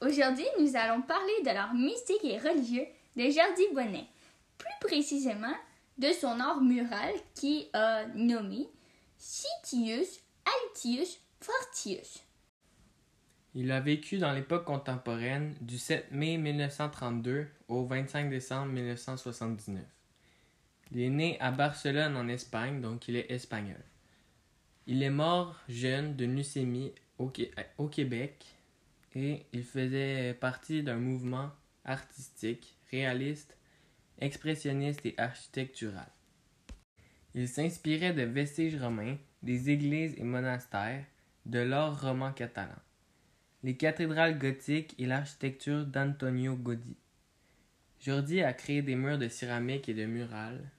Aujourd'hui nous allons parler de l'art mystique et religieux de Jordi Bonnet, plus précisément de son art mural qui a nommé Citius Altius Fortius. Il a vécu dans l'époque contemporaine du 7 mai 1932 au 25 décembre 1979. Il est né à Barcelone en Espagne, donc il est espagnol. Il est mort jeune de leucémie au Québec et il faisait partie d'un mouvement artistique, réaliste, expressionniste et architectural. Il s'inspirait de vestiges romains, des églises et monastères, de l'art roman catalan, les cathédrales gothiques et l'architecture d'Antonio Gaudí. Jordi a créé des murs de céramique et de murales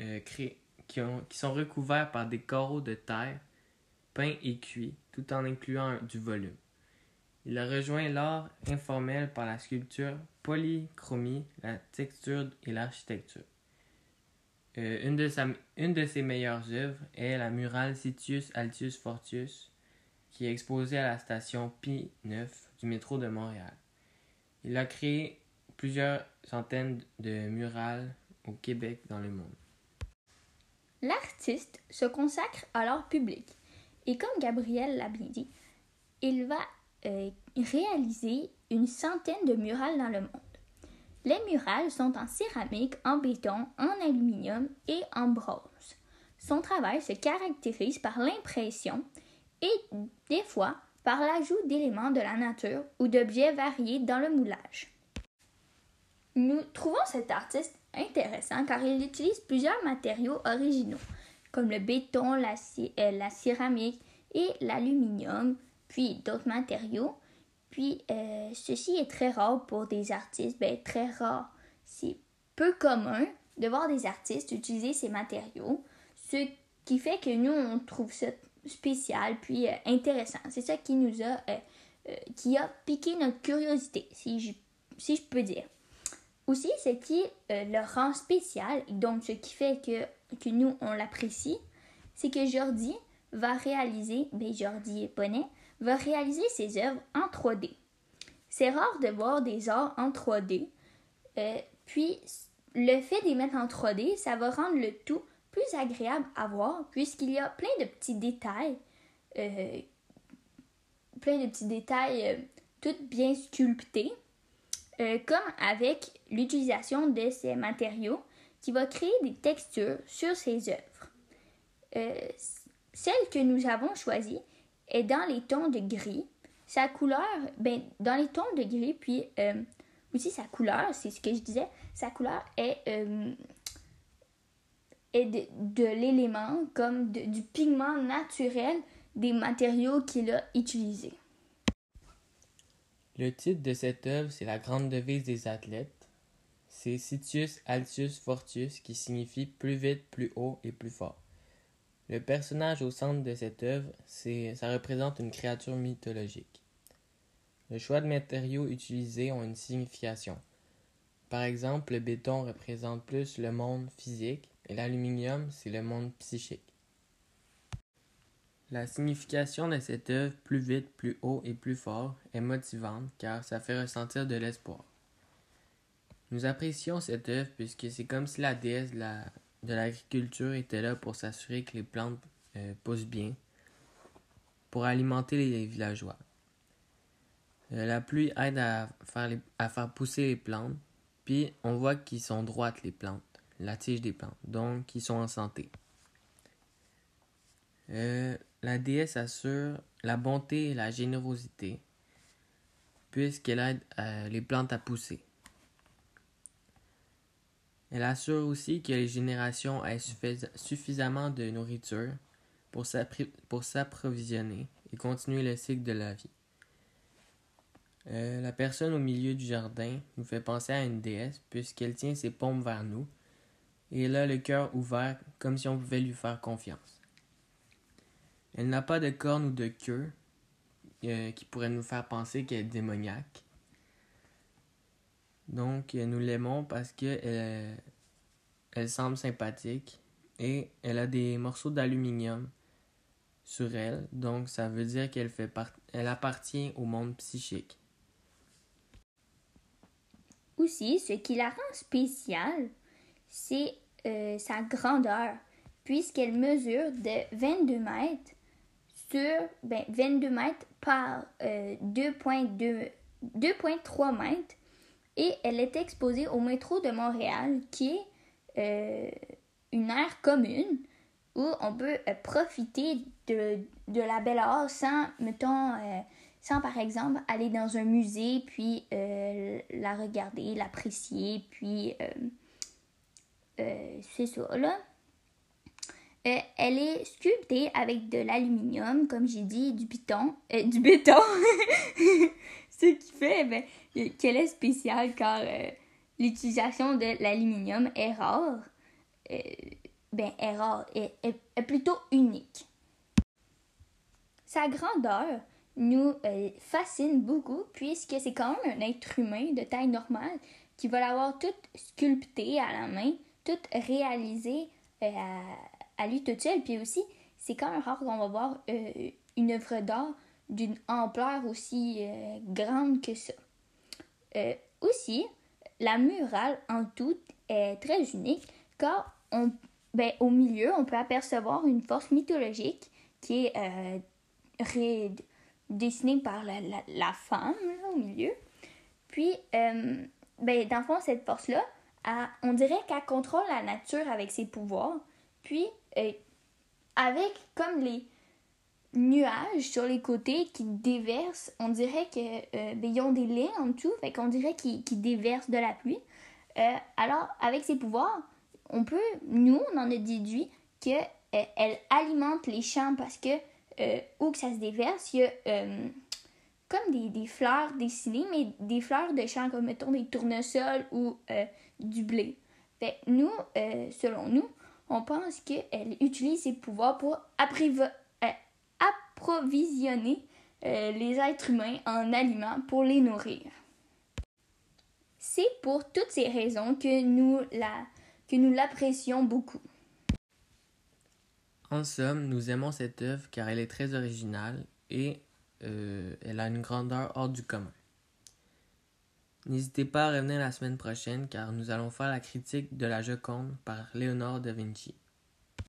euh, qui, qui sont recouverts par des carreaux de terre peints et cuits, tout en incluant du volume. Il a rejoint l'art informel par la sculpture, polychromie, la texture et l'architecture. Euh, une, de ses meilleures œuvres est la murale Citius Altius Fortius, qui est exposée à la station Pi 9 du métro de Montréal. Il a créé plusieurs centaines de murales au Québec dans le monde. L'artiste se consacre à l'art public et comme Gabriel l'a bien dit, il va euh, réaliser une centaine de murales dans le monde. Les murales sont en céramique, en béton, en aluminium et en bronze. Son travail se caractérise par l'impression et des fois par l'ajout d'éléments de la nature ou d'objets variés dans le moulage. Nous trouvons cet artiste intéressant car il utilise plusieurs matériaux originaux comme le béton, la euh, céramique et l'aluminium, puis d'autres matériaux. Puis euh, ceci est très rare pour des artistes, ben très rare. C'est peu commun de voir des artistes utiliser ces matériaux, ce qui fait que nous on trouve ça spécial puis euh, intéressant. C'est ça qui nous a euh, qui a piqué notre curiosité, si je, si je peux dire. Aussi, ce qui le rend spécial, donc ce qui fait que, que nous on l'apprécie, c'est que Jordi va réaliser, ben Jordi Bonnet, va réaliser ses œuvres en 3D. C'est rare de voir des arts en 3D, euh, puis le fait d'y mettre en 3D, ça va rendre le tout plus agréable à voir puisqu'il y a plein de petits détails, euh, plein de petits détails euh, tout bien sculptés, comme avec l'utilisation de ces matériaux qui va créer des textures sur ses œuvres. celle que nous avons choisie est dans les tons de gris. Sa couleur, ben, dans les tons de gris, puis euh, aussi sa couleur, c'est ce que je disais, sa couleur est, euh, est de, l'élément, comme du pigment naturel des matériaux qu'il a utilisés. Le titre de cette œuvre, c'est la grande devise des athlètes. C'est Citius Altius Fortius qui signifie plus vite, plus haut et plus fort. Le personnage au centre de cette œuvre, ça représente une créature mythologique. Le choix de matériaux utilisés ont une signification. Par exemple, le béton représente plus le monde physique et l'aluminium, c'est le monde psychique. La signification de cette œuvre, plus vite, plus haut et plus fort, est motivante car ça fait ressentir de l'espoir. Nous apprécions cette œuvre puisque c'est comme si la déesse la, de l'agriculture était là pour s'assurer que les plantes euh, poussent bien, pour alimenter les villageois. Euh, la pluie aide à faire, pousser les plantes, puis on voit qu'ils sont droites les plantes, la tige des plantes, donc ils sont en santé. Euh, la déesse assure la bonté et la générosité, puisqu'elle aide les plantes à pousser. Elle assure aussi que les générations aient suffisamment de nourriture pour s'approvisionner et continuer le cycle de la vie. Euh, la personne au milieu du jardin nous fait penser à une déesse puisqu'elle tient ses paumes vers nous et elle a le cœur ouvert comme si on pouvait lui faire confiance. Elle n'a pas de cornes ou de queue euh, qui pourrait nous faire penser qu'elle est démoniaque. Donc, nous l'aimons parce qu'elle elle semble sympathique et elle a des morceaux d'aluminium sur elle. Donc, ça veut dire qu'elle fait elle appartient au monde psychique. Aussi, ce qui la rend spéciale, c'est euh, sa grandeur, puisqu'elle mesure de 22 mètres sur ben, 22 mètres par 2,3 euh, mètres et elle est exposée au métro de Montréal qui est euh, une aire commune où on peut profiter de, de, la belle art sans, mettons, sans par exemple aller dans un musée puis la regarder, l'apprécier, puis c'est ça là. Euh, elle est sculptée avec de l'aluminium, comme j'ai dit, du béton. Euh, du béton! Ce qui fait ben, qu'elle est spéciale car euh, l'utilisation de l'aluminium est rare. ben, est rare, est, est, plutôt unique. Sa grandeur nous fascine beaucoup puisque c'est quand même un être humain de taille normale qui va l'avoir toute sculptée à la main, toute réalisée à à lui toute seule. Puis aussi, c'est quand même rare qu'on va voir euh, une œuvre d'art d'une ampleur aussi euh, grande que ça. Euh, aussi, la murale en tout est très unique car ben, au milieu, on peut apercevoir une force mythologique qui est dessinée par la, la, femme au milieu. Puis, ben, dans le fond, cette force-là, on dirait qu'elle contrôle la nature avec ses pouvoirs. Puis, euh, avec comme les nuages sur les côtés qui déversent, on dirait que euh, ben, ont des laits en dessous, fait qu'on dirait qu'ils déversent de la pluie. Euh, alors, avec ses pouvoirs, on peut, nous, on en a déduit que elle alimente les champs parce que où que ça se déverse, il y a comme des, des, fleurs dessinées, mais des fleurs de champs comme mettons des tournesols ou du blé. Fait nous, selon nous, on pense qu'elle utilise ses pouvoirs pour euh, approvisionner euh, les êtres humains en aliments pour les nourrir. C'est pour toutes ces raisons que nous la que nous l'apprécions beaucoup. En somme, nous aimons cette œuvre car elle est très originale et euh, elle a une grandeur hors du commun. N'hésitez pas à revenir la semaine prochaine car nous allons faire la critique de la Joconde par Léonard da Vinci.